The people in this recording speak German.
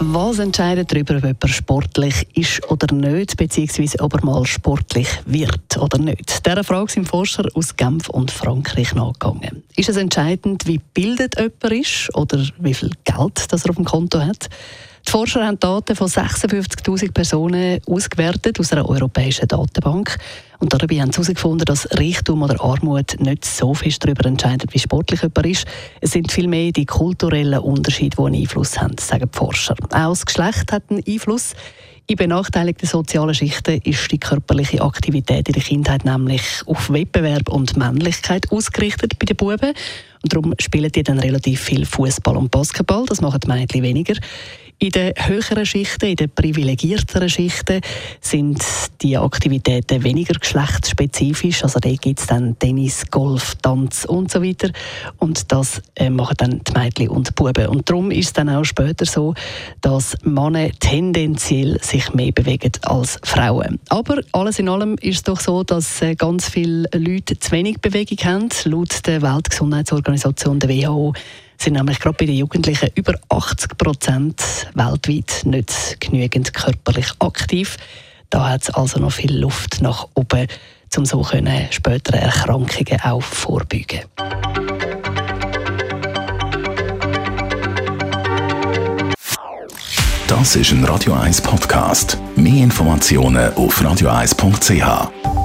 was entscheidet darüber, ob jemand sportlich ist oder nicht, beziehungsweise ob er mal sportlich wird oder nicht? Dieser Frage sind Forscher aus Genf und Frankreich nachgegangen. Ist es entscheidend, wie bildet jemand ist oder wie viel Geld das er auf dem Konto hat? Die Forscher haben Daten von 56.000 Personen ausgewertet aus einer europäischen Datenbank. Und dabei haben sie herausgefunden, dass Reichtum oder Armut nicht so fest darüber entscheidet, wie sportlich jemand ist. Es sind vielmehr die kulturellen Unterschiede, die einen Einfluss haben, sagen die Forscher. Auch das Geschlecht hat einen Einfluss. In benachteiligten sozialen Schichten ist die körperliche Aktivität in der Kindheit nämlich auf Wettbewerb und Männlichkeit ausgerichtet bei den Buben. Und darum spielen die dann relativ viel Fußball und Basketball. Das machen die Mädchen weniger. In den höheren Schichten, in den privilegierteren Schichten sind die Aktivitäten weniger geschlechtsspezifisch. Also da gibt es dann Tennis, Golf, Tanz und so weiter. Und das äh, machen dann die Mädchen und die Buben. Und darum ist es dann auch später so, dass Männer tendenziell sich mehr bewegen als Frauen. Aber alles in allem ist es doch so, dass äh, ganz viele Leute zu wenig Bewegung haben. Laut der Weltgesundheitsorganisation, der WHO, sind nämlich gerade bei den Jugendlichen über 80 Prozent weltweit nicht genügend körperlich aktiv. Da hat es also noch viel Luft nach oben, um so können spätere Erkrankungen auch vorbeugen. Das ist ein Radio 1 Podcast. Mehr Informationen auf radio1.ch.